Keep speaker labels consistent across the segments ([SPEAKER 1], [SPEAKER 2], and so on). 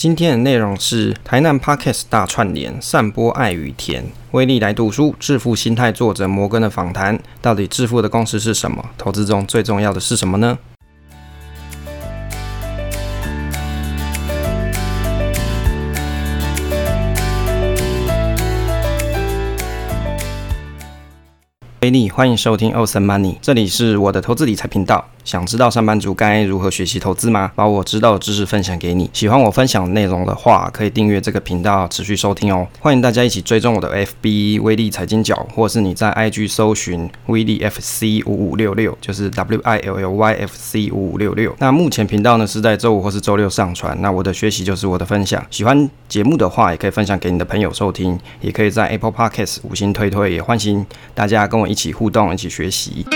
[SPEAKER 1] 今天的内容是台南 Podcast 大串联，散播爱与甜。威力来读书，致富心态作者摩根的访谈。到底致富的公式是什么？投资中最重要的是什么呢？威力，欢迎收听 Awesome Money，这里是我的投资理财频道。想知道上班族该如何学习投资吗？把我知道的知识分享给你。喜欢我分享的内容的话，可以订阅这个频道，持续收听哦。欢迎大家一起追踪我的 FB 威力财经角，或是你在 IG 搜寻威力 FC 五五六六，就是 W I L L Y F C 五五六六。那目前频道呢是在周五或是周六上传。那我的学习就是我的分享。喜欢节目的话，也可以分享给你的朋友收听，也可以在 Apple Podcast 五星推推，也欢迎大家跟我一起互动，一起学习。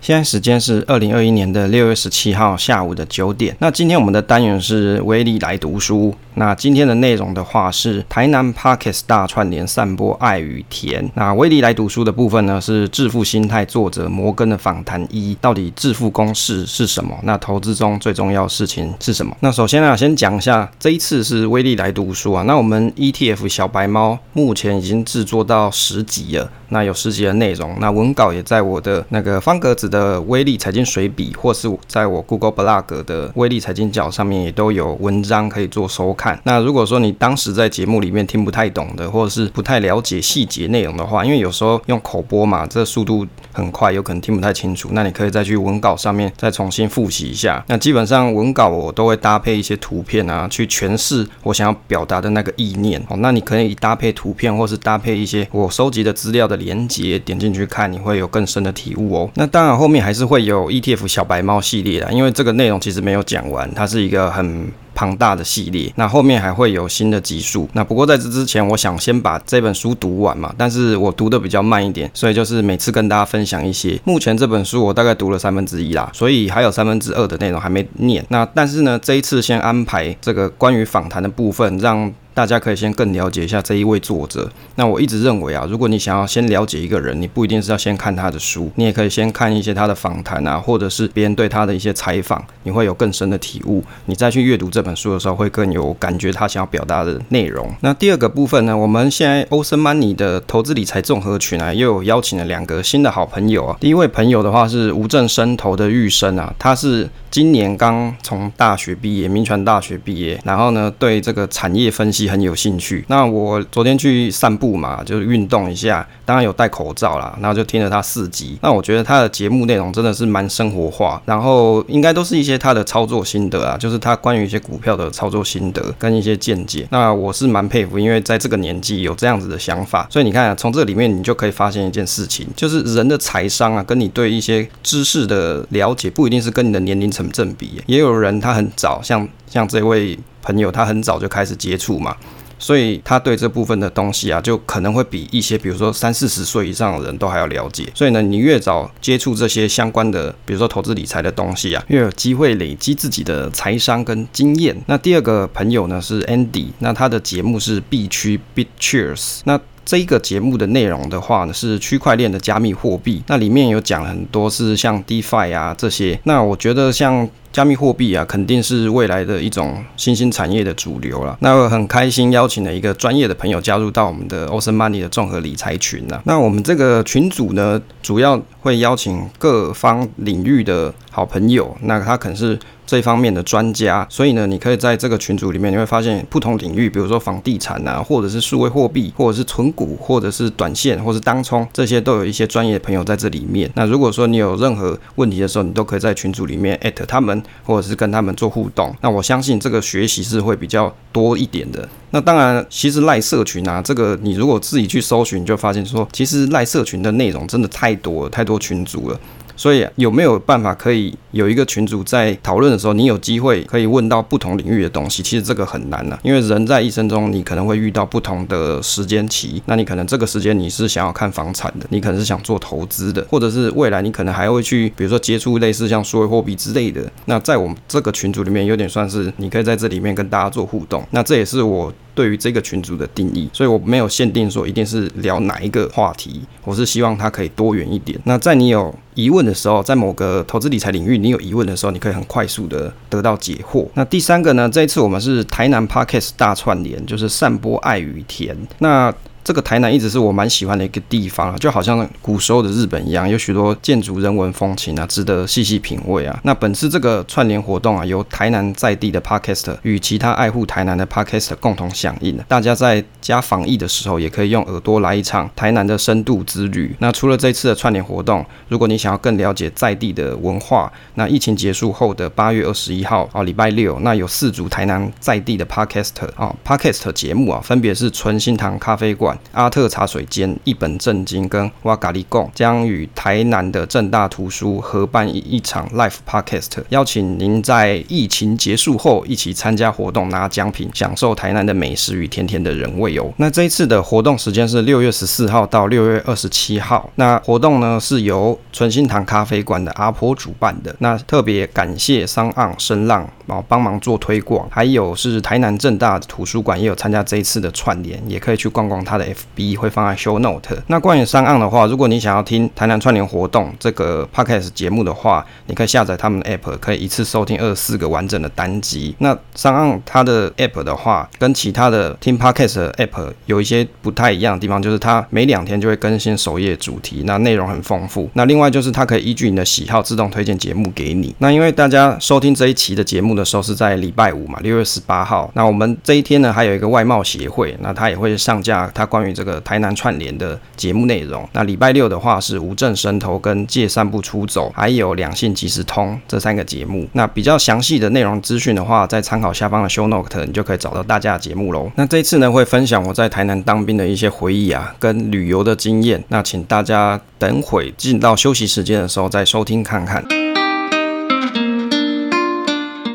[SPEAKER 1] 现在时间是二零二一年的六月十七号下午的九点。那今天我们的单元是威力来读书。那今天的内容的话是台南 Parkes 大串联，散播爱与甜。那威力来读书的部分呢是致富心态作者摩根的访谈一，到底致富公式是什么？那投资中最重要事情是什么？那首先啊，先讲一下这一次是威力来读书啊。那我们 ETF 小白猫目前已经制作到十集了，那有十集的内容，那文稿也在我的那个方格子的威力财经随笔，或是在我 Google Blog 的威力财经角上面也都有文章可以做收看。看那如果说你当时在节目里面听不太懂的，或者是不太了解细节内容的话，因为有时候用口播嘛，这速度很快，有可能听不太清楚。那你可以再去文稿上面再重新复习一下。那基本上文稿我都会搭配一些图片啊，去诠释我想要表达的那个意念哦。那你可以搭配图片，或是搭配一些我收集的资料的连接，点进去看，你会有更深的体悟哦。那当然后面还是。会有 ETF 小白猫系列的，因为这个内容其实没有讲完，它是一个很庞大的系列。那后面还会有新的集数。那不过在这之前，我想先把这本书读完嘛。但是我读的比较慢一点，所以就是每次跟大家分享一些。目前这本书我大概读了三分之一啦，所以还有三分之二的内容还没念。那但是呢，这一次先安排这个关于访谈的部分，让。大家可以先更了解一下这一位作者。那我一直认为啊，如果你想要先了解一个人，你不一定是要先看他的书，你也可以先看一些他的访谈啊，或者是别人对他的一些采访，你会有更深的体悟。你再去阅读这本书的时候，会更有感觉他想要表达的内容。那第二个部分呢，我们现在 Awesome Money 的投资理财综合群啊，又有邀请了两个新的好朋友啊。第一位朋友的话是吴正生投的玉生啊，他是。今年刚从大学毕业，民传大学毕业，然后呢，对这个产业分析很有兴趣。那我昨天去散步嘛，就是运动一下，当然有戴口罩啦，然后就听了他四集。那我觉得他的节目内容真的是蛮生活化，然后应该都是一些他的操作心得啊，就是他关于一些股票的操作心得跟一些见解。那我是蛮佩服，因为在这个年纪有这样子的想法。所以你看啊，从这里面你就可以发现一件事情，就是人的财商啊，跟你对一些知识的了解，不一定是跟你的年龄成。正比，也有人他很早，像像这位朋友，他很早就开始接触嘛，所以他对这部分的东西啊，就可能会比一些比如说三四十岁以上的人都还要了解。所以呢，你越早接触这些相关的，比如说投资理财的东西啊，越有机会累积自己的财商跟经验。那第二个朋友呢是 Andy，那他的节目是 B 区 BitCheers，那。这一个节目的内容的话呢，是区块链的加密货币，那里面有讲很多是像 DeFi 啊这些，那我觉得像。加密货币啊，肯定是未来的一种新兴产业的主流了。那我很开心邀请了一个专业的朋友加入到我们的 Awesome Money 的综合理财群呢。那我们这个群组呢，主要会邀请各方领域的好朋友，那他可能是这方面的专家，所以呢，你可以在这个群组里面，你会发现不同领域，比如说房地产啊，或者是数位货币，或者是存股，或者是短线，或者是当冲，这些都有一些专业的朋友在这里面。那如果说你有任何问题的时候，你都可以在群组里面艾特他们。或者是跟他们做互动，那我相信这个学习是会比较多一点的。那当然，其实赖社群啊，这个你如果自己去搜寻，就发现说，其实赖社群的内容真的太多了，太多群组了。所以有没有办法可以有一个群组在讨论的时候，你有机会可以问到不同领域的东西？其实这个很难了，因为人在一生中，你可能会遇到不同的时间期。那你可能这个时间你是想要看房产的，你可能是想做投资的，或者是未来你可能还会去，比如说接触类似像数位货币之类的。那在我们这个群组里面，有点算是你可以在这里面跟大家做互动。那这也是我。对于这个群组的定义，所以我没有限定说一定是聊哪一个话题，我是希望它可以多元一点。那在你有疑问的时候，在某个投资理财领域你有疑问的时候，你可以很快速的得到解惑。那第三个呢，这一次我们是台南 Podcast 大串联，就是散播爱与甜。那这个台南一直是我蛮喜欢的一个地方啊，就好像古时候的日本一样，有许多建筑人文风情啊，值得细细品味啊。那本次这个串联活动啊，由台南在地的 Podcaster 与其他爱护台南的 Podcaster 共同响应，大家在家防疫的时候，也可以用耳朵来一场台南的深度之旅。那除了这次的串联活动，如果你想要更了解在地的文化，那疫情结束后的八月二十一号啊，礼拜六，那有四组台南在地的 Podcaster 啊，Podcast 节目啊，分别是纯心堂咖啡馆。阿特茶水间、一本正经跟哇咖哩贡将与台南的正大图书合办一场 Live Podcast，邀请您在疫情结束后一起参加活动，拿奖品，享受台南的美食与甜甜的人味哦。那这一次的活动时间是六月十四号到六月二十七号。那活动呢是由纯心堂咖啡馆的阿婆主办的。那特别感谢 SoundOn 声浪然后帮忙做推广，还有是台南正大图书馆也有参加这一次的串联，也可以去逛逛他的 FB。会放在 Show Note。那关于商岸的话，如果你想要听台南串联活动这个 Podcast 节目的话，你可以下载他们的 App，可以一次收听二十四个完整的单集。那商岸它的 App 的话，跟其他的听 Podcast 的 App 有一些不太一样的地方，就是它每两天就会更新首页主题，那内容很丰富。那另外就是它可以依据你的喜好自动推荐节目给你。那因为大家收听这一期的节目的时候是在礼拜五嘛，六月十八号。那我们这一天呢，还有一个外贸协会，那它也会上架它关于这个。台南串联的节目内容，那礼拜六的话是无证神偷跟借散步出走，还有两性即时通这三个节目。那比较详细的内容资讯的话，在参考下方的 show note，你就可以找到大家的节目喽。那这一次呢，会分享我在台南当兵的一些回忆啊，跟旅游的经验。那请大家等会进到休息时间的时候再收听看看。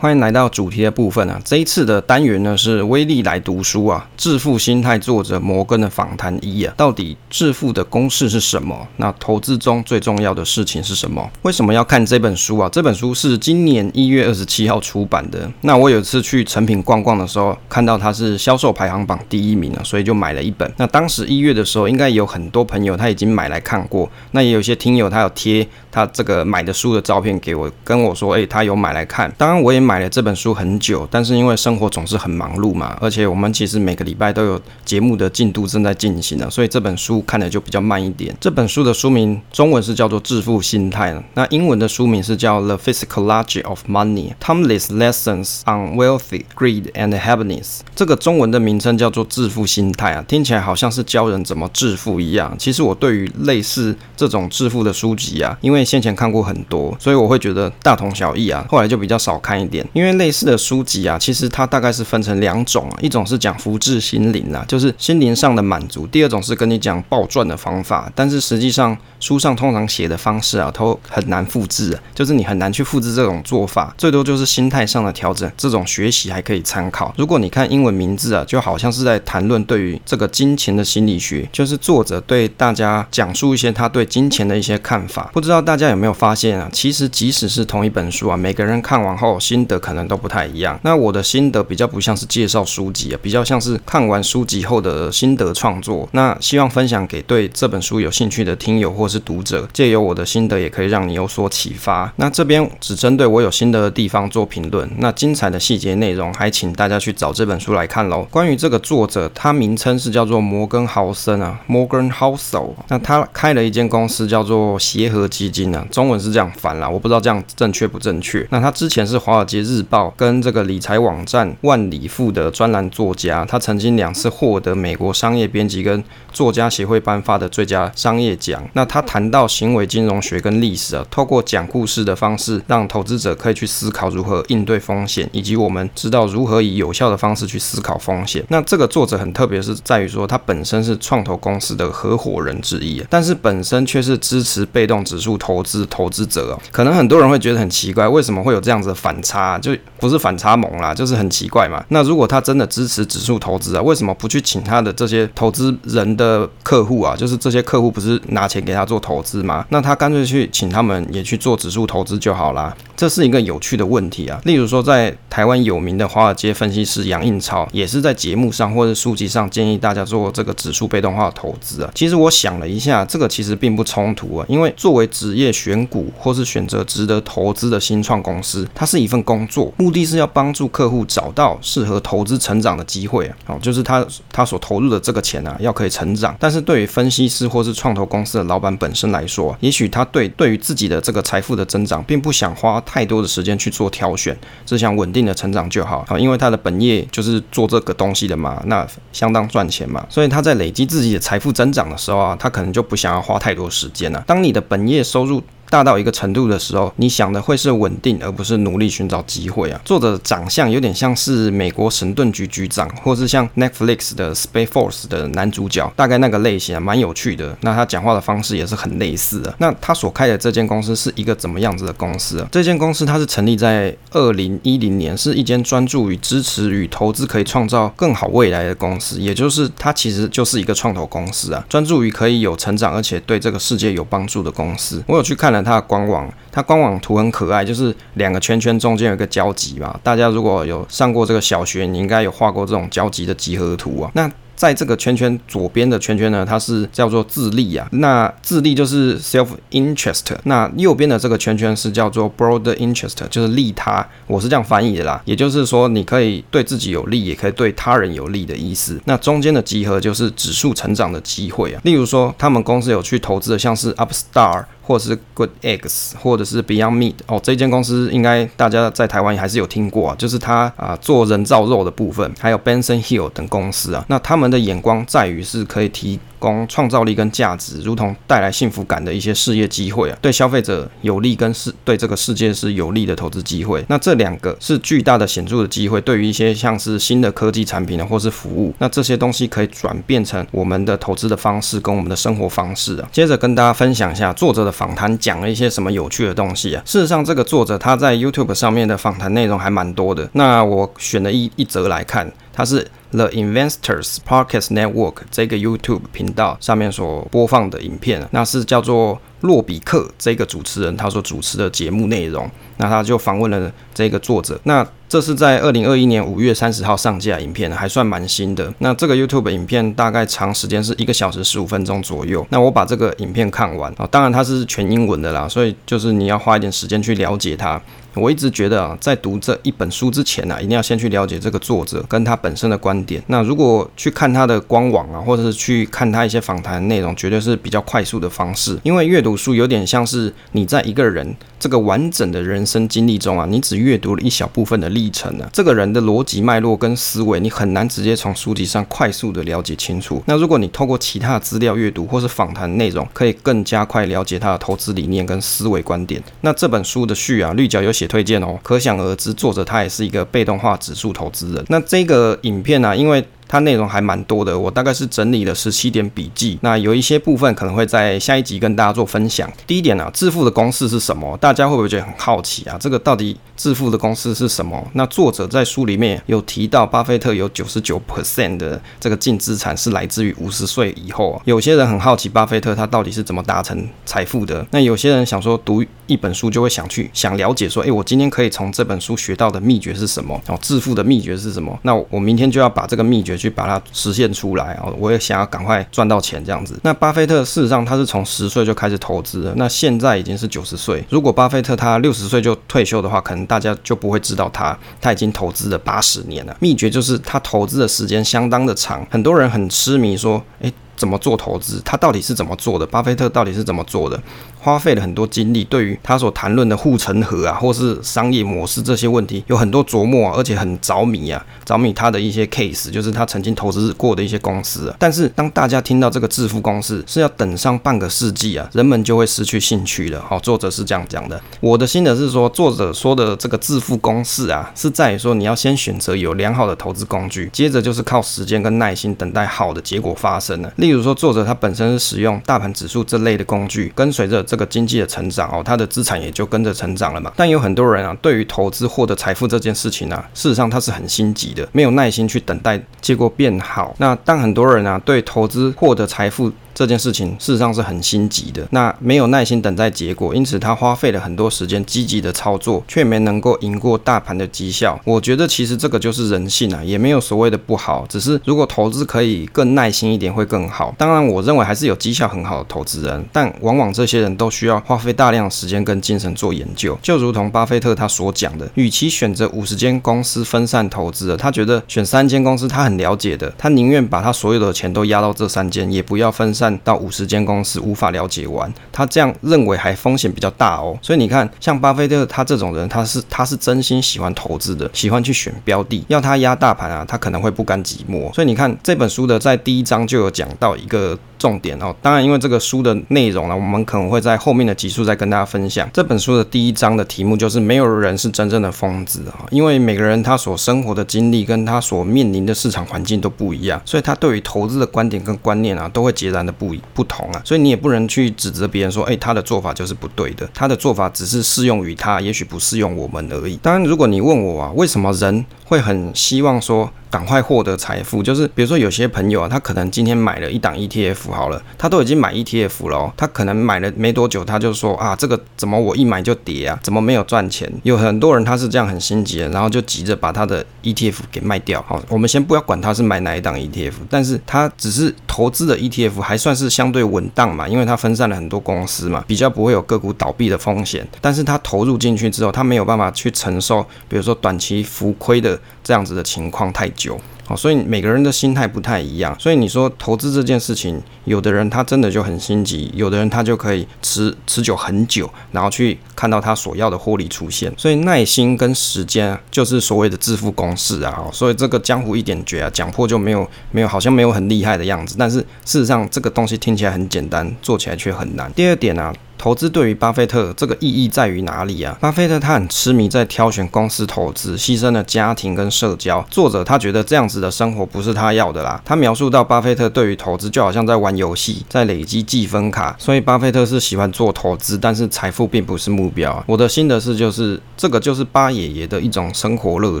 [SPEAKER 1] 欢迎来到主题的部分啊！这一次的单元呢是威力来读书啊，致富心态作者摩根的访谈一啊，到底致富的公式是什么？那投资中最重要的事情是什么？为什么要看这本书啊？这本书是今年一月二十七号出版的。那我有一次去诚品逛逛的时候，看到它是销售排行榜第一名啊，所以就买了一本。那当时一月的时候，应该有很多朋友他已经买来看过，那也有些听友他有贴他这个买的书的照片给我，跟我说，诶，他有买来看。当然我也。买了这本书很久，但是因为生活总是很忙碌嘛，而且我们其实每个礼拜都有节目的进度正在进行的，所以这本书看的就比较慢一点。这本书的书名中文是叫做《致富心态》，那英文的书名是叫《The Psychology of Money: Timeless Lessons on Wealthy Greed and Happiness》。这个中文的名称叫做《致富心态》啊，听起来好像是教人怎么致富一样。其实我对于类似这种致富的书籍啊，因为先前看过很多，所以我会觉得大同小异啊，后来就比较少看一点。因为类似的书籍啊，其实它大概是分成两种啊，一种是讲福至心灵啊，就是心灵上的满足；第二种是跟你讲暴赚的方法，但是实际上书上通常写的方式啊，都很难复制啊，就是你很难去复制这种做法，最多就是心态上的调整，这种学习还可以参考。如果你看英文名字啊，就好像是在谈论对于这个金钱的心理学，就是作者对大家讲述一些他对金钱的一些看法。不知道大大家有没有发现啊？其实即使是同一本书啊，每个人看完后心得可能都不太一样。那我的心得比较不像是介绍书籍啊，比较像是看完书籍后的心得创作。那希望分享给对这本书有兴趣的听友或是读者，借由我的心得也可以让你有所启发。那这边只针对我有心得的地方做评论。那精彩的细节内容，还请大家去找这本书来看喽。关于这个作者，他名称是叫做摩根豪森啊，Morgan Housel。那他开了一间公司叫做协和基金啊，中文是这样翻啦，我不知道这样正确不正确。那他之前是华尔街日报跟这个理财网站万里富的专栏作家，他曾经两次获得美国商业编辑跟作家协会颁发的最佳商业奖。那他谈到行为金融学跟历史啊，透过讲故事的方式，让投资者可以去思考如何应对风险，以及我们知道如何以有效的方式去思考风险。那这个作者很特别，是在于说他本身是创投公司的合伙人之一，但是本身却是支持被动指数投资投资者哦。可能很多人会觉得很奇怪，为什么会有这样子的反差？就不是反差萌啦，就是很奇怪嘛。那如果他真的支持指数投资啊，为什么不去请他的这些投资人的客户啊？就是这些客户不是拿钱给他做投资吗？那他干脆去请他们也去做指数投资就好啦。这是一个有趣的问题啊。例如说，在台湾有名的华尔街分析师杨应超，也是在节目上或者书籍上建议大家做这个指数被动化投资啊。其实我想了一下，这个其实并不冲突啊，因为作为职业选股或是选择值得投资的新创公司，它是一份工作，目的是要帮助客户找到适合投资成长的机会啊。哦，就是他他所投入的这个钱啊，要可以成长。但是对于分析师或是创投公司的老板本身来说，也许他对对于自己的这个财富的增长，并不想花太多的时间去做挑选，只想稳定的成长就好啊。因为他的本业就是做这个东西的嘛，那相当赚钱嘛，所以他在累积自己的财富增长的时候啊，他可能就不想要花太多时间了。当你的本业收入大到一个程度的时候，你想的会是稳定，而不是努力寻找机会啊。作者的长相有点像是美国神盾局局长，或是像 Netflix 的 Space Force 的男主角，大概那个类型啊，蛮有趣的。那他讲话的方式也是很类似的。那他所开的这间公司是一个怎么样子的公司啊？这间公司它是成立在二零一零年，是一间专注于支持与投资可以创造更好未来的公司，也就是它其实就是一个创投公司啊，专注于可以有成长而且对这个世界有帮助的公司。我有去看了。它的官网，它官网图很可爱，就是两个圈圈中间有一个交集嘛。大家如果有上过这个小学，你应该有画过这种交集的集合图啊。那在这个圈圈左边的圈圈呢，它是叫做自利啊。那自利就是 self interest。那右边的这个圈圈是叫做 broader interest，就是利他。我是这样翻译的啦，也就是说你可以对自己有利，也可以对他人有利的意思。那中间的集合就是指数成长的机会啊。例如说，他们公司有去投资的，像是 Upstar。或者是 Good Eggs，或者是 Beyond Meat 哦，这间公司应该大家在台湾还是有听过啊，就是他啊做人造肉的部分，还有 Benson Hill 等公司啊，那他们的眼光在于是可以提供创造力跟价值，如同带来幸福感的一些事业机会啊，对消费者有利跟是对这个世界是有利的投资机会。那这两个是巨大的显著的机会，对于一些像是新的科技产品呢，或是服务，那这些东西可以转变成我们的投资的方式跟我们的生活方式啊。接着跟大家分享一下作者的访谈讲了一些什么有趣的东西啊。事实上，这个作者他在 YouTube 上面的访谈内容还蛮多的。那我选了一一则来看，它是。The Investors Podcast Network 这个 YouTube 频道上面所播放的影片，那是叫做洛比克这个主持人他所主持的节目内容。那他就访问了这个作者。那这是在二零二一年五月三十号上架影片，还算蛮新的。那这个 YouTube 影片大概长时间是一个小时十五分钟左右。那我把这个影片看完啊，当然它是全英文的啦，所以就是你要花一点时间去了解它。我一直觉得啊，在读这一本书之前啊，一定要先去了解这个作者跟他本身的观点。那如果去看他的官网啊，或者是去看他一些访谈内容，绝对是比较快速的方式。因为阅读书有点像是你在一个人这个完整的人生经历中啊，你只阅读了一小部分的历程啊，这个人的逻辑脉络跟思维，你很难直接从书籍上快速的了解清楚。那如果你透过其他的资料阅读或是访谈内容，可以更加快了解他的投资理念跟思维观点。那这本书的序啊，绿角有写。推荐哦，可想而知，作者他也是一个被动化指数投资人。那这个影片呢、因为它内容还蛮多的，我大概是整理了十七点笔记。那有一些部分可能会在下一集跟大家做分享。第一点呢、啊，致富的公式是什么？大家会不会觉得很好奇啊？这个到底致富的公式是什么？那作者在书里面有提到，巴菲特有九十九 percent 的这个净资产是来自于五十岁以后。有些人很好奇巴菲特他到底是怎么达成财富的？那有些人想说读一本书就会想去想了解说，诶，我今天可以从这本书学到的秘诀是什么？哦，致富的秘诀是什么？那我明天就要把这个秘诀。去把它实现出来啊！我也想要赶快赚到钱这样子。那巴菲特事实上他是从十岁就开始投资了，那现在已经是九十岁。如果巴菲特他六十岁就退休的话，可能大家就不会知道他他已经投资了八十年了。秘诀就是他投资的时间相当的长，很多人很痴迷说，诶，怎么做投资？他到底是怎么做的？巴菲特到底是怎么做的？花费了很多精力，对于他所谈论的护城河啊，或是商业模式这些问题，有很多琢磨啊，而且很着迷啊，着迷他的一些 case，就是他曾经投资过的一些公司啊。但是当大家听到这个致富公式是要等上半个世纪啊，人们就会失去兴趣了。好，作者是这样讲的。我的心得是说，作者说的这个致富公式啊，是在于说你要先选择有良好的投资工具，接着就是靠时间跟耐心等待好的结果发生了。例如说，作者他本身是使用大盘指数这类的工具，跟随着这这个经济的成长哦，他的资产也就跟着成长了嘛。但有很多人啊，对于投资获得财富这件事情呢，事实上他是很心急的，没有耐心去等待结果变好。那当很多人啊，对投资获得财富这件事情事实上是很心急的，那没有耐心等待结果，因此他花费了很多时间积极的操作，却没能够赢过大盘的绩效。我觉得其实这个就是人性啊，也没有所谓的不好，只是如果投资可以更耐心一点会更好。当然，我认为还是有绩效很好的投资人，但往往这些人都需要花费大量时间跟精神做研究。就如同巴菲特他所讲的，与其选择五十间公司分散投资，他觉得选三间公司他很了解的，他宁愿把他所有的钱都压到这三间，也不要分散。到五十间公司无法了解完，他这样认为还风险比较大哦。所以你看，像巴菲特他这种人，他是他是真心喜欢投资的，喜欢去选标的。要他压大盘啊，他可能会不甘寂寞。所以你看这本书的在第一章就有讲到一个。重点哦，当然，因为这个书的内容呢，我们可能会在后面的集数再跟大家分享。这本书的第一章的题目就是“没有人是真正的疯子”啊，因为每个人他所生活的经历跟他所面临的市场环境都不一样，所以他对于投资的观点跟观念啊，都会截然的不不同啊。所以你也不能去指责别人说，哎，他的做法就是不对的，他的做法只是适用于他，也许不适用我们而已。当然，如果你问我啊，为什么人会很希望说，赶快获得财富，就是比如说有些朋友啊，他可能今天买了一档 ETF 好了，他都已经买 ETF 了哦，他可能买了没多久，他就说啊，这个怎么我一买就跌啊？怎么没有赚钱？有很多人他是这样很心急的，然后就急着把他的 ETF 给卖掉。好，我们先不要管他是买哪一档 ETF，但是他只是投资的 ETF 还算是相对稳当嘛，因为他分散了很多公司嘛，比较不会有个股倒闭的风险。但是他投入进去之后，他没有办法去承受，比如说短期浮亏的这样子的情况太久。好，所以每个人的心态不太一样。所以你说投资这件事情，有的人他真的就很心急，有的人他就可以持持久很久，然后去看到他所要的获利出现。所以耐心跟时间就是所谓的致富公式啊。所以这个江湖一点诀啊，讲破就没有没有好像没有很厉害的样子，但是事实上这个东西听起来很简单，做起来却很难。第二点啊。投资对于巴菲特这个意义在于哪里啊？巴菲特他很痴迷在挑选公司投资，牺牲了家庭跟社交。作者他觉得这样子的生活不是他要的啦。他描述到巴菲特对于投资就好像在玩游戏，在累积积分卡。所以巴菲特是喜欢做投资，但是财富并不是目标。我的心得是，就是这个就是巴爷爷的一种生活乐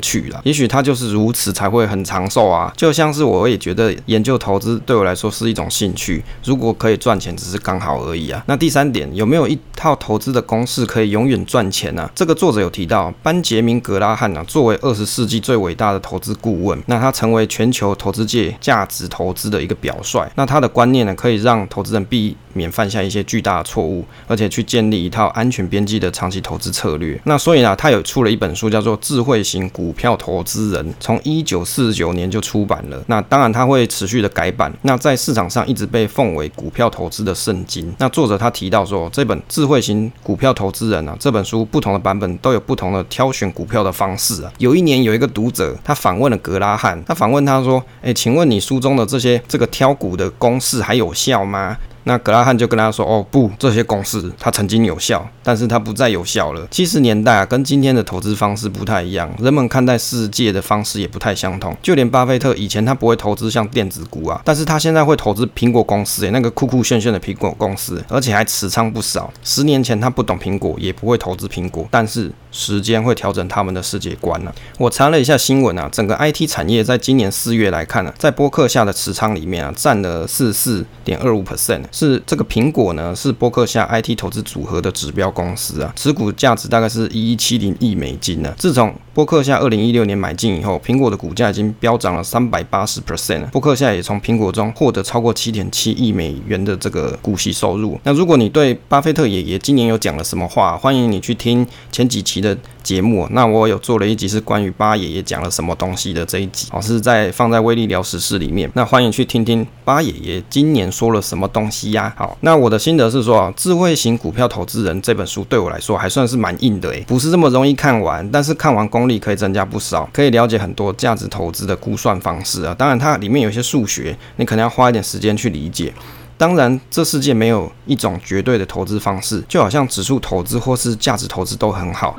[SPEAKER 1] 趣啦。也许他就是如此才会很长寿啊。就像是我也觉得研究投资对我来说是一种兴趣，如果可以赚钱，只是刚好而已啊。那第三点有。有没有一套投资的公式可以永远赚钱呢？这个作者有提到，班杰明·格拉汉呢，作为二十世纪最伟大的投资顾问，那他成为全球投资界价值投资的一个表率。那他的观念呢，可以让投资人避免犯下一些巨大的错误，而且去建立一套安全边际的长期投资策略。那所以呢，他有出了一本书，叫做《智慧型股票投资人》，从一九四九年就出版了。那当然他会持续的改版。那在市场上一直被奉为股票投资的圣经。那作者他提到说。这本智慧型股票投资人啊，这本书不同的版本都有不同的挑选股票的方式啊。有一年有一个读者，他访问了格拉汉，他访问他说：“哎，请问你书中的这些这个挑股的公式还有效吗？”那格拉汉就跟他说：“哦，不，这些公式它曾经有效，但是它不再有效了。七十年代啊，跟今天的投资方式不太一样，人们看待世界的方式也不太相同。就连巴菲特以前他不会投资像电子股啊，但是他现在会投资苹果公司，诶，那个酷酷炫炫的苹果公司，而且还持仓不少。十年前他不懂苹果，也不会投资苹果，但是时间会调整他们的世界观呢、我查了一下新闻啊，整个 IT 产业在今年四月来看呢、在波克下的持仓里面啊，占了四四点二五 percent。是这个苹果呢，是波克下 IT 投资组合的指标公司啊，持股价值大概是一一七零亿美金呢。自从波克夏二零一六年买进以后，苹果的股价已经飙涨了三百八十 percent。波克夏也从苹果中获得超过七点七亿美元的这个股息收入。那如果你对巴菲特爷爷今年有讲了什么话，欢迎你去听前几期的节目。那我有做了一集是关于巴爷爷讲了什么东西的这一集，哦，是在放在威力聊时事里面。那欢迎去听听巴爷爷今年说了什么东西呀？好，那我的心得是说，智慧型股票投资人这本书对我来说还算是蛮硬的诶，不是这么容易看完，但是看完功力可以增加不少，可以了解很多价值投资的估算方式啊。当然，它里面有些数学，你可能要花一点时间去理解。当然，这世界没有一种绝对的投资方式，就好像指数投资或是价值投资都很好。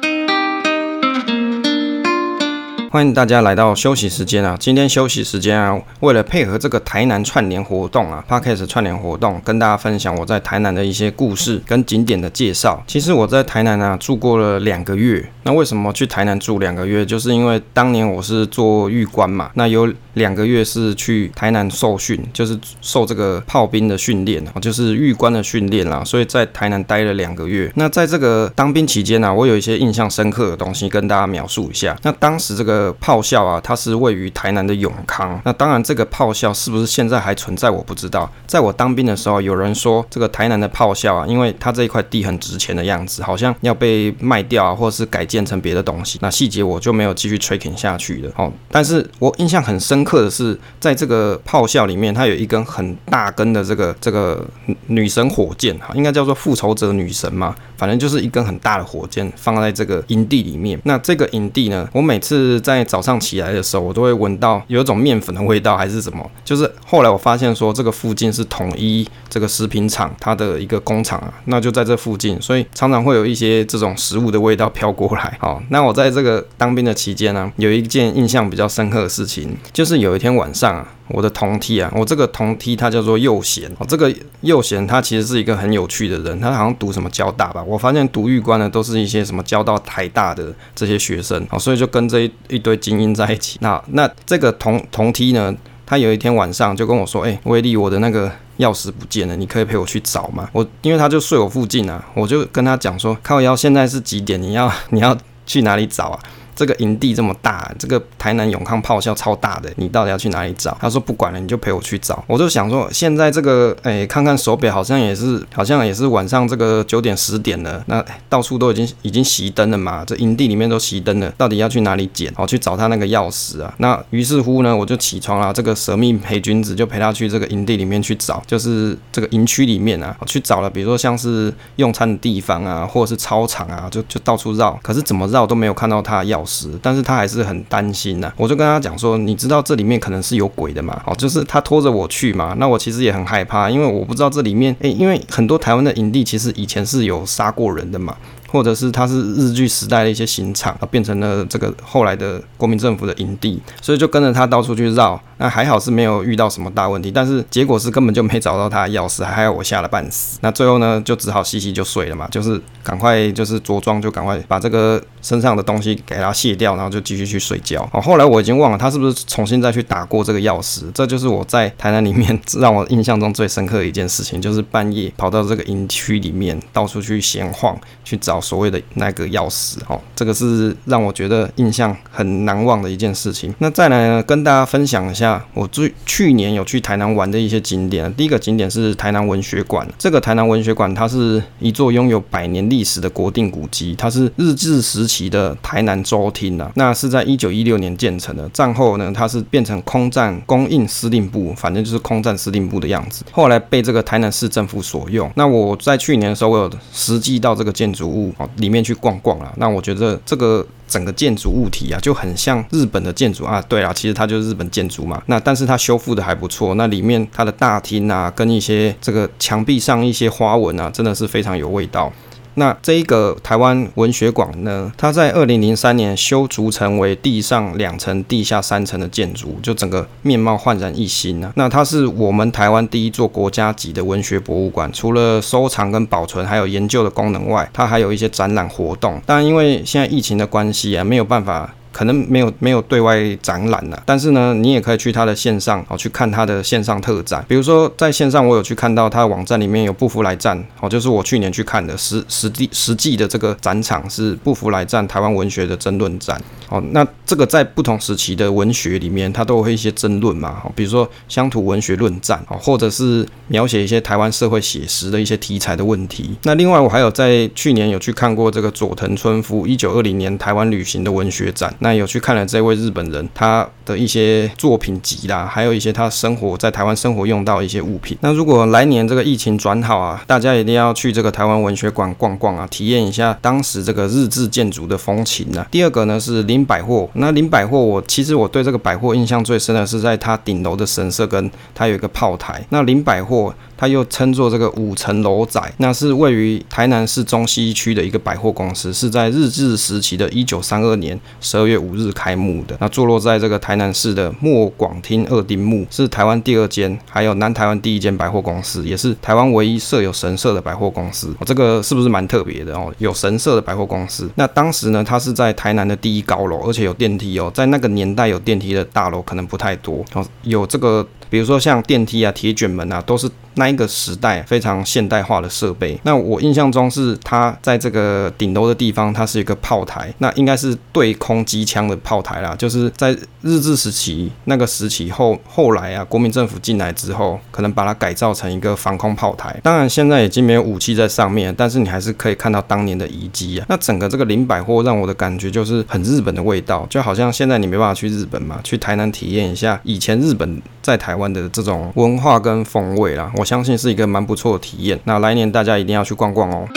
[SPEAKER 1] 欢迎大家来到休息时间啊！今天休息时间啊，为了配合这个台南串联活动啊，Podcast 串联活动，跟大家分享我在台南的一些故事跟景点的介绍。其实我在台南啊住过了两个月。那为什么去台南住两个月？就是因为当年我是做预官嘛，那有两个月是去台南受训，就是受这个炮兵的训练啊，就是预官的训练啦。所以在台南待了两个月。那在这个当兵期间呢，我有一些印象深刻的东西跟大家描述一下。那当时这个。炮校啊，它是位于台南的永康。那当然，这个炮校是不是现在还存在，我不知道。在我当兵的时候，有人说这个台南的炮校啊，因为它这一块地很值钱的样子，好像要被卖掉啊，或者是改建成别的东西。那细节我就没有继续 tracking 下去了。哦，但是我印象很深刻的是，在这个炮校里面，它有一根很大根的这个这个女神火箭哈，应该叫做复仇者女神嘛，反正就是一根很大的火箭放在这个营地里面。那这个营地呢，我每次在早上起来的时候，我都会闻到有一种面粉的味道，还是什么？就是后来我发现说，这个附近是统一这个食品厂它的一个工厂啊，那就在这附近，所以常常会有一些这种食物的味道飘过来。好，那我在这个当兵的期间呢，有一件印象比较深刻的事情，就是有一天晚上啊。我的同梯啊，我这个同梯他叫做右贤哦，这个右贤他其实是一个很有趣的人，他好像读什么交大吧，我发现读预官的都是一些什么交到台大的这些学生哦，所以就跟这一一堆精英在一起。那那这个同同梯呢，他有一天晚上就跟我说，哎，威力，我的那个钥匙不见了，你可以陪我去找吗？我因为他就睡我附近啊，我就跟他讲说，靠腰现在是几点？你要你要去哪里找啊？这个营地这么大，这个台南永康炮校超大的，你到底要去哪里找？他说不管了，你就陪我去找。我就想说，现在这个，哎，看看手表，好像也是，好像也是晚上这个九点十点了。那到处都已经已经熄灯了嘛，这营地里面都熄灯了，到底要去哪里捡？好，去找他那个钥匙啊。那于是乎呢，我就起床了，这个舍命陪君子就陪他去这个营地里面去找，就是这个营区里面啊，去找了，比如说像是用餐的地方啊，或者是操场啊，就就到处绕，可是怎么绕都没有看到他的钥匙。时但是他还是很担心呐、我就跟他讲说，你知道这里面可能是有鬼的嘛？哦，就是他拖着我去嘛，那我其实也很害怕，因为我不知道这里面，诶，因为很多台湾的营地其实以前是有杀过人的嘛。或者是它是日据时代的一些刑场，变成了这个后来的国民政府的营地，所以就跟着他到处去绕。那还好是没有遇到什么大问题，但是结果是根本就没找到他的钥匙，还要我吓得半死。那最后呢，就只好洗洗就睡了嘛，就是赶快就是着装就赶快把这个身上的东西给他卸掉，然后就继续去睡觉。哦，后来我已经忘了他是不是重新再去打过这个钥匙。这就是我在台南里面让我印象中最深刻的一件事情，就是半夜跑到这个营区里面到处去闲晃去找。所谓的那个钥匙，哦，这个是让我觉得印象很难忘的一件事情。那再来呢，跟大家分享一下我最去年有去台南玩的一些景点。第一个景点是台南文学馆，这个台南文学馆它是一座拥有百年历史的国定古迹，它是日治时期的台南州厅啊。那是在一九一六年建成的，战后呢，它是变成空战供应司令部，反正就是空战司令部的样子。后来被这个台南市政府所用。那我在去年的时候，我有实际到这个建筑物。里面去逛逛啦。那我觉得这个整个建筑物体啊，就很像日本的建筑啊。对啊，其实它就是日本建筑嘛。那但是它修复的还不错。那里面它的大厅啊，跟一些这个墙壁上一些花纹啊，真的是非常有味道。那这一个台湾文学馆呢，它在二零零三年修筑成为地上两层、地下三层的建筑，就整个面貌焕然一新啊。那它是我们台湾第一座国家级的文学博物馆，除了收藏跟保存，还有研究的功能外，它还有一些展览活动。但，因为现在疫情的关系啊，没有办法。可能没有没有对外展览了，但是呢，你也可以去他的线上哦，去看他的线上特展。比如说在线上，我有去看到他的网站里面有不服来战哦，就是我去年去看的实实地实际的这个展场是不服来战台湾文学的争论展哦。那这个在不同时期的文学里面，它都会一些争论嘛，比如说乡土文学论战哦，或者是描写一些台湾社会写实的一些题材的问题。那另外我还有在去年有去看过这个佐藤春夫一九二零年台湾旅行的文学展。那有去看了这位日本人他的一些作品集啦，还有一些他生活在台湾生活用到一些物品。那如果来年这个疫情转好啊，大家一定要去这个台湾文学馆逛逛啊，体验一下当时这个日治建筑的风情啊。第二个呢是林百货，那林百货我其实我对这个百货印象最深的是在它顶楼的神社跟它有一个炮台。那林百货它又称作这个五层楼仔，那是位于台南市中西区的一个百货公司，是在日治时期的一九三二年十二月五日开幕的。那坐落在这个台南市的莫广厅二丁目，是台湾第二间，还有南台湾第一间百货公司，也是台湾唯一设有神社的百货公司。这个是不是蛮特别的哦？有神社的百货公司。那当时呢，它是在台南的第一高楼，而且有电梯哦。在那个年代有电梯的大楼可能不太多，有这个。比如说像电梯啊、铁卷门啊，都是那一个时代非常现代化的设备。那我印象中是它在这个顶楼的地方，它是一个炮台，那应该是对空机枪的炮台啦。就是在日治时期那个时期后，后来啊，国民政府进来之后，可能把它改造成一个防空炮台。当然现在已经没有武器在上面，但是你还是可以看到当年的遗迹啊。那整个这个林百货让我的感觉就是很日本的味道，就好像现在你没办法去日本嘛，去台南体验一下以前日本在台湾的这种文化跟风味啦，我相信是一个蛮不错的体验。那来年大家一定要去逛逛哦。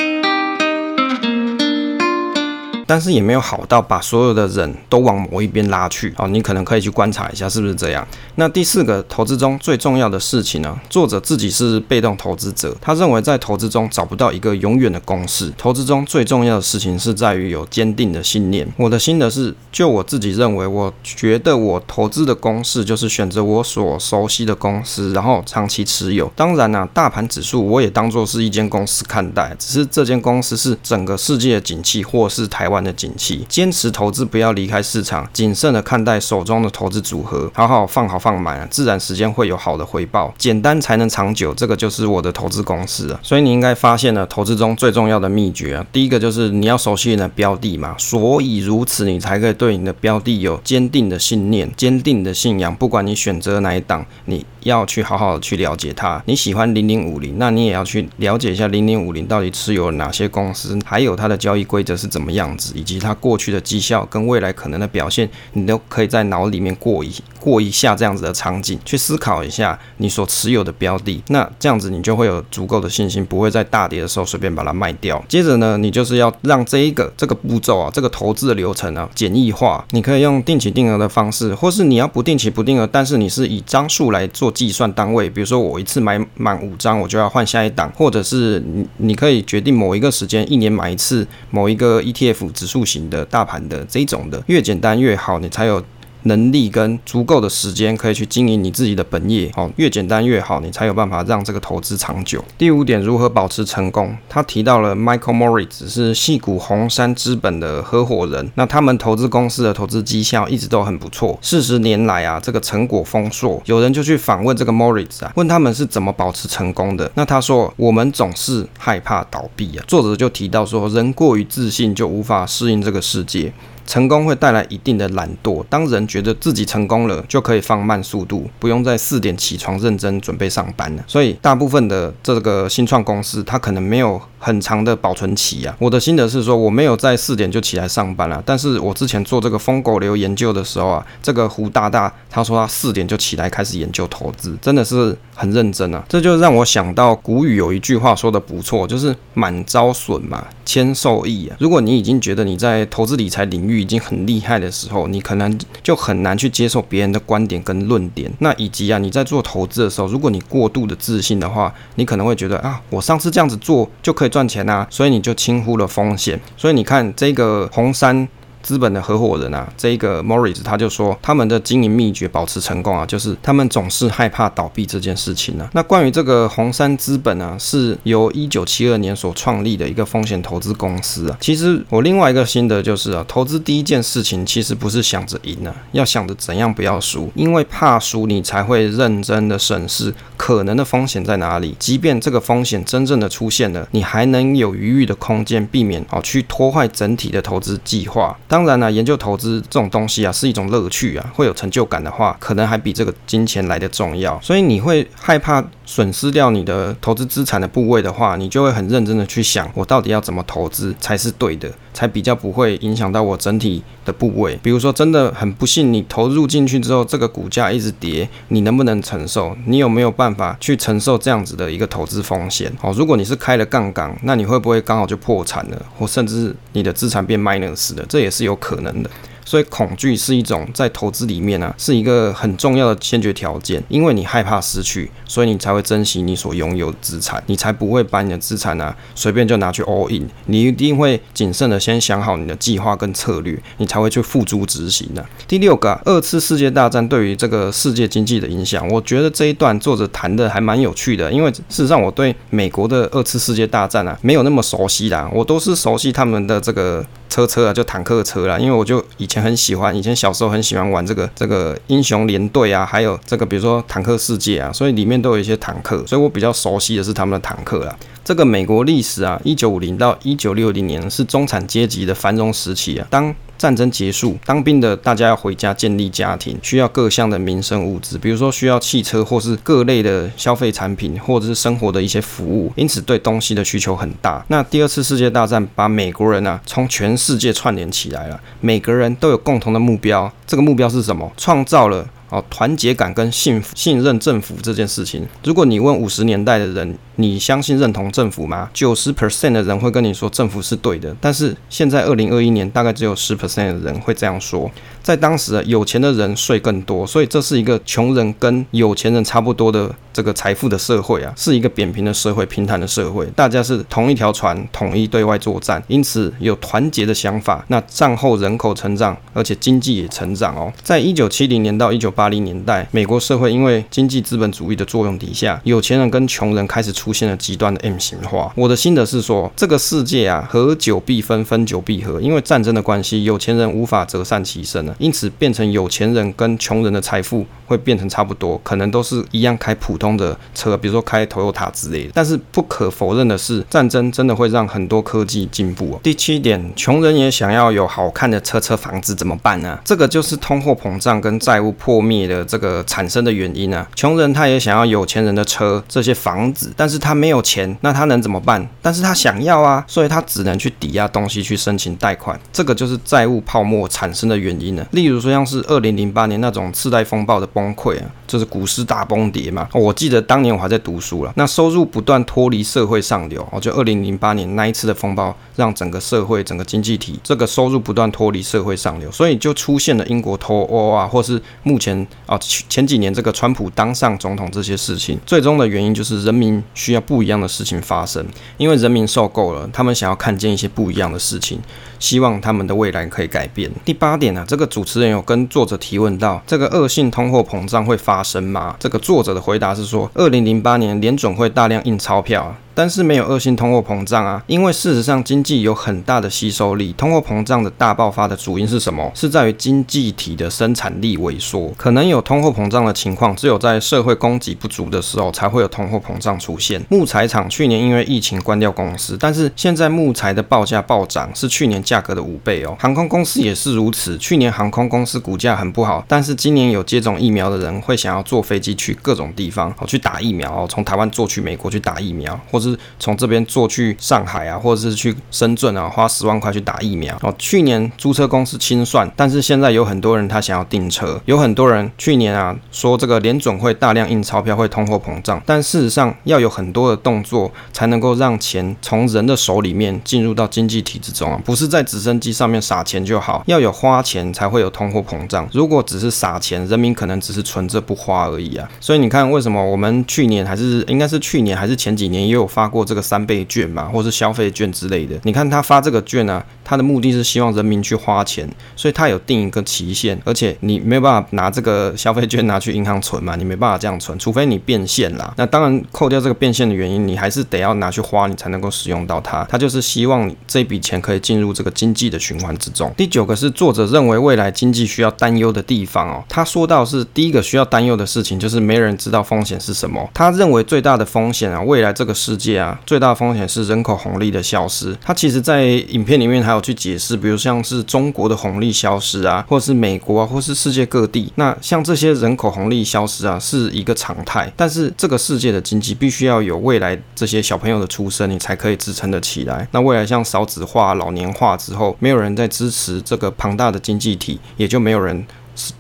[SPEAKER 1] 但是也没有好到把所有的人都往某一边拉去哦，你可能可以去观察一下是不是这样。那第四个投资中最重要的事情呢？作者自己是被动投资者，他认为在投资中找不到一个永远的公式。投资中最重要的事情是在于有坚定的信念。我的心得是，就我自己认为，我觉得我投资的公式就是选择我所熟悉的公司，然后长期持有。当然呢、大盘指数我也当作是一间公司看待，只是这间公司是整个世界的景气，或是台湾的景气，坚持投资不要离开市场，谨慎的看待手中的投资组合，好好放好放满，自然时间会有好的回报。简单才能长久，这个就是我的投资公式啊。所以你应该发现了投资中最重要的秘诀啊，第一个就是你要熟悉你的标的嘛，所以如此你才可以对你的标的有坚定的信念、坚定的信仰。不管你选择哪一档，你要去好好的去了解它。你喜欢零零五零，那你也要去了解一下零零五零到底持有哪些公司，还有它的交易规则是怎么样子，以及它。过去的绩效跟未来可能的表现，你都可以在脑里面过一过一下这样子的场景，去思考一下你所持有的标的。那这样子你就会有足够的信心，不会在大跌的时候随便把它卖掉。接着呢，你就是要让这一个这个步骤啊，这个投资的流程啊简易化。你可以用定期定额的方式，或是你要不定期不定额，但是你是以张数来做计算单位。比如说我一次买满五张，我就要换下一档，或者是你你可以决定某一个时间一年买一次某一个 ETF 指数型。的大盘的这种的越简单越好，你才有能力跟足够的时间可以去经营你自己的本业。哦，越简单越好，你才有办法让这个投资长久。第五点，如何保持成功？他提到了 Michael Moritz 是细谷红杉资本的合伙人，那他们投资公司的投资绩效一直都很不错，四十年来啊，这个成果丰硕。有人就去访问这个 Moritz 啊，问他们是怎么保持成功的。那他说，我们总是害怕倒闭啊。作者就提到说，人过于自信就无法适应这个世界。成功会带来一定的懒惰。当人觉得自己成功了，就可以放慢速度，不用在四点起床认真准备上班了。所以，大部分的这个新创公司，它可能没有很长的保存期啊。我的心得是说，我没有在四点就起来上班了。但是我之前做这个疯狗流研究的时候啊，这个胡大大他说他四点就起来开始研究投资，真的是很认真啊。这就让我想到古语有一句话说的不错，就是满招损嘛，谦受益啊。如果你已经觉得你在投资理财领域，已经很厉害的时候，你可能就很难去接受别人的观点跟论点。那以及啊，你在做投资的时候，如果你过度的自信的话，你可能会觉得啊，我上次这样子做就可以赚钱啊，所以你就轻忽了风险。所以你看这个红杉。资本的合伙人啊，这个 Morris 他就说，他们的经营秘诀保持成功啊，就是他们总是害怕倒闭这件事情呢、那关于这个红杉资本啊，是由一九七二年所创立的一个风险投资公司啊。其实我另外一个心得就是啊，投资第一件事情其实不是想着赢啊，要想着怎样不要输，因为怕输你才会认真的审视可能的风险在哪里。即便这个风险真正的出现了，你还能有余裕的空间避免哦去拖坏整体的投资计划。当然呢，研究投资这种东西啊，是一种乐趣啊，会有成就感的话，可能还比这个金钱来得重要。所以你会害怕损失掉你的投资资产的部位的话，你就会很认真的去想，我到底要怎么投资才是对的，才比较不会影响到我整体的部位。比如说，真的很不幸，你投入进去之后，这个股价一直跌，你能不能承受？你有没有办法去承受这样子的一个投资风险？好，如果你是开了杠杆，那你会不会刚好就破产了，或甚至你的资产变 minus 的？这也是。是有可能的。所以恐惧是一种在投资里面啊，是一个很重要的先决条件，因为你害怕失去，所以你才会珍惜你所拥有的资产，你才不会把你的资产啊随便就拿去 all in，你一定会谨慎的先想好你的计划跟策略，你才会去付诸执行的。第六个，二次世界大战对于这个世界经济的影响，我觉得这一段作者谈的还蛮有趣的，因为事实上我对美国的二次世界大战啊没有那么熟悉啦，我都是熟悉他们的这个车车啊，就坦克车啦，因为我就以前很喜欢，以前小时候很喜欢玩这个这个英雄联队啊，还有这个比如说坦克世界啊，所以里面都有一些坦克，所以我比较熟悉的是他们的坦克啦。这个美国历史啊，一九五零到一九六零年是中产阶级的繁荣时期啊。当战争结束，当兵的大家要回家建立家庭，需要各项的民生物资，比如说需要汽车或是各类的消费产品，或者是生活的一些服务，因此对东西的需求很大。那第二次世界大战把美国人啊从全世界串联起来了，每个人都有共同的目标，这个目标是什么？创造了。哦，团结感跟信信任政府这件事情，如果你问五十年代的人，你相信认同政府吗？九十 percent 的人会跟你说政府是对的，但是现在二零二一年，大概只有十 percent 的人会这样说。在当时啊，有钱的人税更多，所以这是一个穷人跟有钱人差不多的这个财富的社会啊，是一个扁平的社会，平坦的社会，大家是同一条船，统一对外作战，因此有团结的想法。那战后人口成长，而且经济也成长哦。在一九七零年到一九八零年代，美国社会因为经济资本主义的作用底下，有钱人跟穷人开始出现了极端的 M 型化。我的心得是说，这个世界啊，合久必分，分久必合，因为战争的关系，有钱人无法择善其身因此变成有钱人跟穷人的财富会变成差不多，可能都是一样开普通的车，比如说开 Toyota 之类的。但是不可否认的是，战争真的会让很多科技进步哦。第七点，穷人也想要有好看的车车房子怎么办呢？这个就是通货膨胀跟债务破灭的这个产生的原因啊。穷人他也想要有钱人的车这些房子，但是他没有钱，那他能怎么办？但是他想要啊，所以他只能去抵押东西去申请贷款，这个就是债务泡沫产生的原因例如说。像是二零零八年那种次贷风暴的崩溃啊，就是股市大崩跌嘛。我记得当年我还在读书了，那收入不断脱离社会上流，哦，就二零零八年那一次的风暴，让整个社会、整个经济体这个收入不断脱离社会上流，所以就出现了英国脱欧啊，或是目前啊前几年这个川普当上总统这些事情，最终的原因就是人民需要不一样的事情发生，因为人民受够了，他们想要看见一些不一样的事情，希望他们的未来可以改变。第八点呢，这个主持人有。跟作者提问到，这个恶性通货膨胀会发生吗？这个作者的回答是说，二零零八年联总会大量印钞票。但是没有恶性通货膨胀啊，因为事实上经济有很大的吸收力。通货膨胀的大爆发的主因是什么？是在于经济体的生产力萎缩。可能有通货膨胀的情况，只有在社会供给不足的时候才会有通货膨胀出现。木材厂去年因为疫情关掉公司，但是现在木材的报价暴涨，是去年价格的五倍哦。航空公司也是如此，去年航空公司股价很不好，但是今年有接种疫苗的人会想要坐飞机去各种地方哦，去打疫苗哦，从台湾坐去美国去打疫苗，或是。从这边坐去上海啊，或者是去深圳啊，花十万块去打疫苗哦。去年租车公司清算，但是现在有很多人他想要订车，有很多人去年啊说这个联准会大量印钞票会通货膨胀，但事实上要有很多的动作才能够让钱从人的手里面进入到经济体之中啊，不是在直升机上面撒钱就好，要有花钱才会有通货膨胀。如果只是撒钱，人民可能只是存着不花而已啊。所以你看，为什么我们去年还是应该是去年还是前几年也有发过这个三倍券嘛，或是消费券之类的。你看他发这个券呢、他的目的是希望人民去花钱，所以他有定一个期限，而且你没有办法拿这个消费券拿去银行存嘛，你没办法这样存，除非你变现啦。那当然扣掉这个变现的原因，你还是得要拿去花，你才能够使用到它。他就是希望你这笔钱可以进入这个经济的循环之中。第九个是作者认为未来经济需要担忧的地方哦。他说到是第一个需要担忧的事情，就是没人知道风险是什么。他认为最大的风险啊，未来这个世界啊。最大的风险是人口红利的消失。他其实，在影片里面还有去解释，比如像是中国的红利消失啊，或是美国啊，或是世界各地。那像这些人口红利消失啊，是一个常态。但是这个世界的经济必须要有未来这些小朋友的出生，你才可以支撑得起来。那未来像少子化、老年化之后，没有人在支持这个庞大的经济体，也就没有人。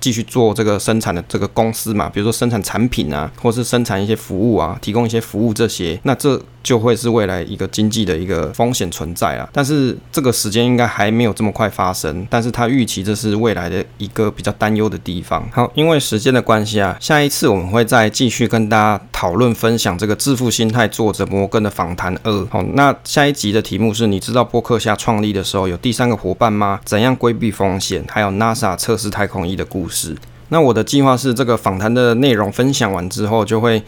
[SPEAKER 1] 继续做这个生产的这个公司嘛，比如说生产产品啊，或是生产一些服务啊，提供一些服务这些，那这就会是未来一个经济的一个风险存在啊。但是这个时间应该还没有这么快发生，但是他预期这是未来的一个比较担忧的地方。好，因为时间的关系啊，下一次我们会再继续跟大家讨论分享这个致富心态作者摩根的访谈二。好，那下一集的题目是你知道波克夏创立的时候有第三个伙伴吗？怎样规避风险？还有 NASA 测试太空衣的故事。那我的计划是这个访谈的内容分享完之后就会。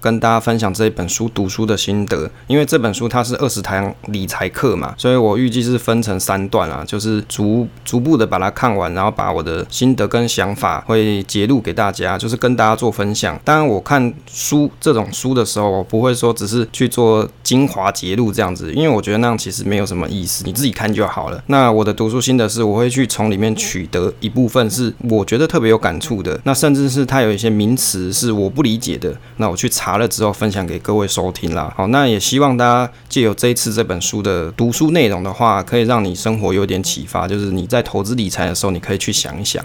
[SPEAKER 1] 跟大家分享这一本书读书的心得，因为这本书它是二十堂理财课嘛，所以我预计是分成三段啊，就是逐逐步的把它看完，然后把我的心得跟想法会揭露给大家，就是跟大家做分享。当然，我看书这种书的时候，我不会说只是去做精华揭露这样子，因为我觉得那样其实没有什么意思，你自己看就好了。那我的读书心得是，我会去从里面取得一部分是我觉得特别有感触的，那甚至是它有一些名词是我不理解的，那我去查。查了之后分享给各位收听啦。好，那也希望大家借由这一次这本书的读书内容的话，可以让你生活有点启发，就是你在投资理财的时候，你可以去想一想。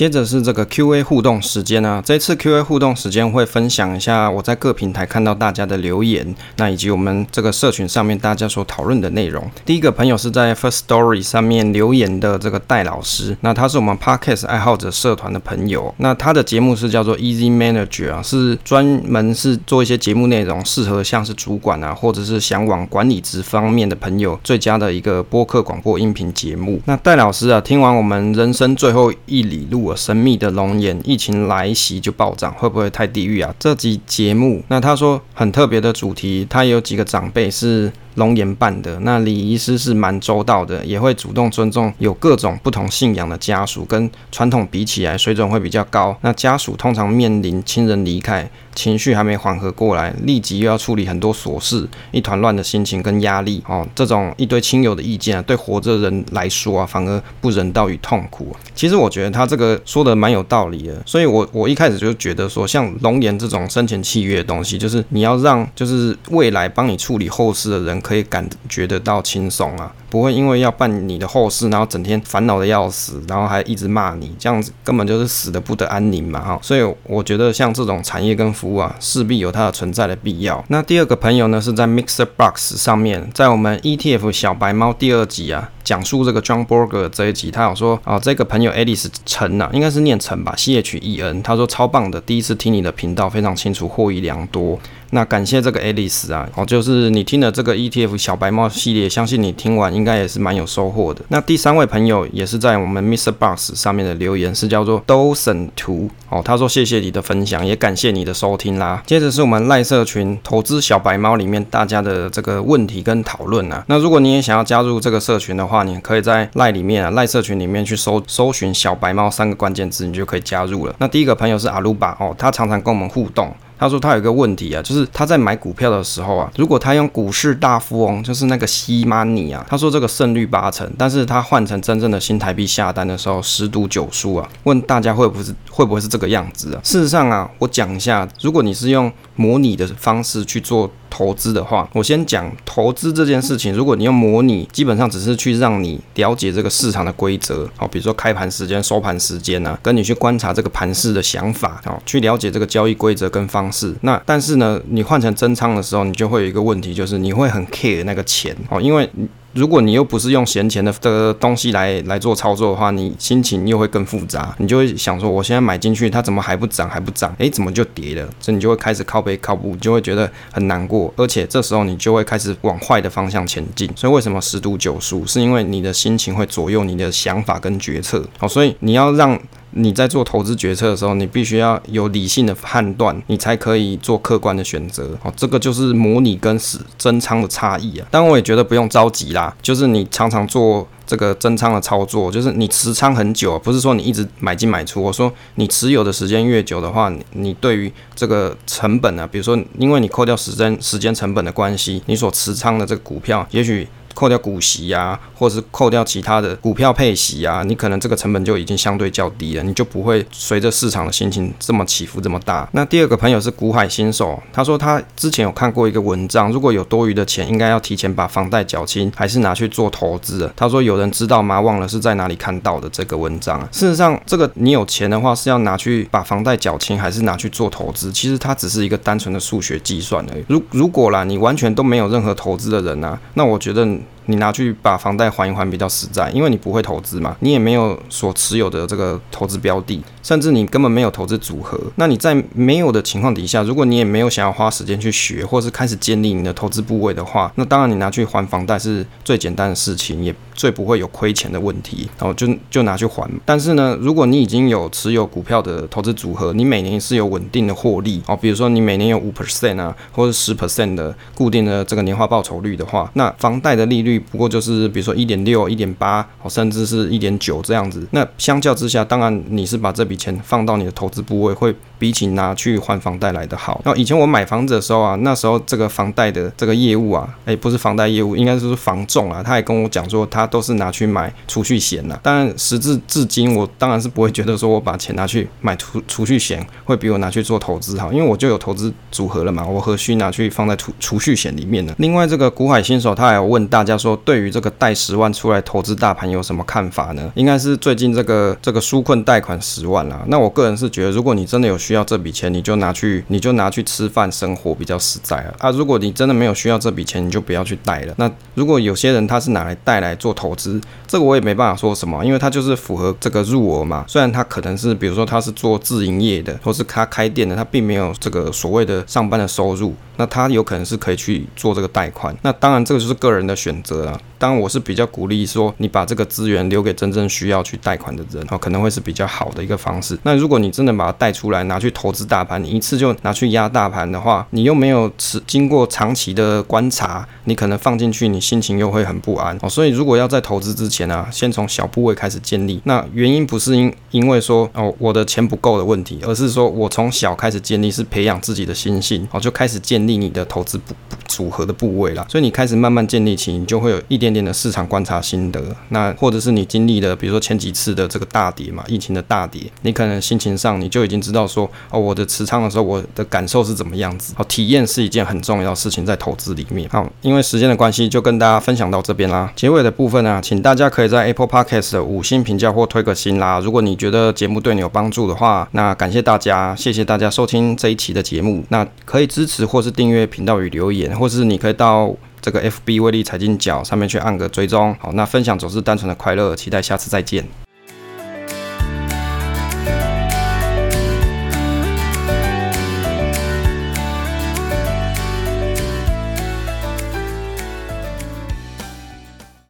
[SPEAKER 1] 接着是这个 Q&A 互动时间啊，这次 Q&A 互动时间会分享一下我在各平台看到大家的留言，那以及我们这个社群上面大家所讨论的内容。第一个朋友是在 First Story 上面留言的这个戴老师，那他是我们 Podcast 爱好者社团的朋友，那他的节目是叫做 Easy Manager 啊，是专门是做一些节目内容，适合像是主管啊，或者是想往管理职方面的朋友最佳的一个播客广播音频节目。那戴老师啊，听完我们人生最后一里路。神秘的龙岩，疫情来袭就暴涨，会不会太地狱啊？这集节目，那他说很特别的主题，他有几个长辈是。龙岩办的那礼仪师是蛮周到的，也会主动尊重有各种不同信仰的家属，跟传统比起来水准会比较高。那家属通常面临亲人离开，情绪还没缓和过来，立即又要处理很多琐事，一团乱的心情跟压力哦。这种一堆亲友的意见啊，对活着的人来说啊，反而不人道与痛苦。其实我觉得他这个说的蛮有道理的，所以我我一开始就觉得说，像龙岩这种生前契约的东西，就是你要让就是未来帮你处理后事的人。可以感觉得到轻松啊，不会因为要办你的后事，然后整天烦恼的要死，然后还一直骂你，这样子根本就是死的不得安宁嘛哈。所以我觉得像这种产业跟服务啊，势必有它的存在的必要。那第二个朋友呢，是在 Mixer Box 上面，在我们 ETF 小白猫第二集啊，讲述这个 John Berger 这一集，他有说啊，这个朋友 Alice 陈啊，应该是念陈吧，C H E N，他说超棒的，第一次听你的频道，非常清楚，获益良多。那感谢这个 Alice 啊，哦，就是你听了这个 ETF 小白猫系列，相信你听完应该也是蛮有收获的。那第三位朋友也是在我们 Mr. Box 上面的留言是叫做 Dawson 图哦，他说谢谢你的分享，也感谢你的收听啦。接着是我们赖社群投资小白猫里面大家的这个问题跟讨论啊。那如果你也想要加入这个社群的话，你可以在赖里面啊赖社群里面去搜搜寻小白猫三个关键字，你就可以加入了。那第一个朋友是阿鲁巴哦，他常常跟我们互动。他说他有一个问题啊，就是他在买股票的时候啊，如果他用股市大富翁，就是那个西玛尼啊，他说这个胜率八成，但是他换成真正的新台币下单的时候十赌九输啊。问大家会不会是会不会是这个样子啊？事实上啊，我讲一下，如果你是用模拟的方式去做。投资的话，我先讲投资这件事情。如果你用模拟，基本上只是去让你了解这个市场的规则，好，比如说开盘时间、收盘时间啊，跟你去观察这个盘势的想法，好，去了解这个交易规则跟方式。那但是呢，你换成真仓的时候，你就会有一个问题，就是你会很 care 那个钱，哦，因为。如果你又不是用闲钱的这个东西来来做操作的话，你心情又会更复杂，你就会想说，我现在买进去，它怎么还不涨还不涨？诶，怎么就跌了？所以你就会开始靠背靠步，就会觉得很难过，而且这时候你就会开始往坏的方向前进。所以为什么十赌九输？是因为你的心情会左右你的想法跟决策。好，所以你要让。你在做投资决策的时候，你必须要有理性的判断，你才可以做客观的选择。哦，这个就是模拟跟实增仓的差异啊。但我也觉得不用着急啦，就是你常常做这个增仓的操作，就是你持仓很久，不是说你一直买进买出。我说你持有的时间越久的话，你对于这个成本啊，比如说因为你扣掉时间时间成本的关系，你所持仓的这个股票，也许。扣掉股息啊，或者是扣掉其他的股票配息啊，你可能这个成本就已经相对较低了，你就不会随着市场的心情这么起伏这么大。那第二个朋友是股海新手，他说他之前有看过一个文章，如果有多余的钱，应该要提前把房贷缴清，还是拿去做投资？他说有人知道吗？忘了是在哪里看到的这个文章。事实上，这个你有钱的话是要拿去把房贷缴清，还是拿去做投资？其实它只是一个单纯的数学计算而已。如如果啦，你完全都没有任何投资的人啊，那我觉得。你拿去把房贷还一还比较实在，因为你不会投资嘛，你也没有所持有的这个投资标的，甚至你根本没有投资组合。那你在没有的情况底下，如果你也没有想要花时间去学，或是开始建立你的投资部位的话，那当然你拿去还房贷是最简单的事情，也最不会有亏钱的问题，然后就就拿去还。但是呢，如果你已经有持有股票的投资组合，你每年是有稳定的获利哦，比如说你每年有五 percent 啊，或者十 percent 的固定的这个年化报酬率的话，那房贷的利率。不过就是比如说一点六、一点八，甚至是一点九这样子。那相较之下，当然你是把这笔钱放到你的投资部位，会比起拿去还房贷来的好。那以前我买房子的时候啊，那时候这个房贷的这个业务啊，哎，不是房贷业务，应该是房仲啊，他也跟我讲说，他都是拿去买储蓄险呐。当然，时至至今，我当然是不会觉得说我把钱拿去买储储蓄险会比我拿去做投资好，因为我就有投资组合了嘛，我何须拿去放在储储蓄险里面呢？另外，这个股海新手他还有问大家说。对于这个贷十万出来投资大盘有什么看法呢？应该是最近这个这个纾困贷款十万那我个人是觉得，如果你真的有需要这笔钱，你就拿去你就拿去吃饭生活比较实在啊。啊，如果你真的没有需要这笔钱，你就不要去贷了。那如果有些人他是拿来贷来做投资，这个我也没办法说什么，因为他就是符合这个入额嘛。虽然他可能是比如说他是做自营业的，或是他开店的，他并没有这个所谓的上班的收入。那他有可能是可以去做这个贷款，那当然这个就是个人的选择了。当然我是比较鼓励说，你把这个资源留给真正需要去贷款的人，哦，可能会是比较好的一个方式。那如果你真的把它贷出来拿去投资大盘，你一次就拿去压大盘的话，你又没有持经过长期的观察，你可能放进去，你心情又会很不安哦。所以如果要在投资之前啊，先从小部位开始建立。那原因不是因因为说哦我的钱不够的问题，而是说我从小开始建立，是培养自己的心性哦，就开始建立。你的投资组合的部位啦，所以你开始慢慢建立起，你就会有一点点的市场观察心得。那或者是你经历了，比如说前几次的这个大跌嘛，疫情的大跌，你可能心情上你就已经知道说，哦，我的持仓的时候，我的感受是怎么样子。好，体验是一件很重要的事情，在投资里面。好，因为时间的关系，就跟大家分享到这边啦。结尾的部分啊，请大家可以在 Apple Podcast 的五星评价或推个新啦。如果你觉得节目对你有帮助的话，那感谢大家，谢谢大家收听这一期的节目。那可以支持或是订阅频道与留言，或是你可以到这个 FB 威力财经角上面去按个追踪。好，那分享总是单纯的快乐，期待下次再见。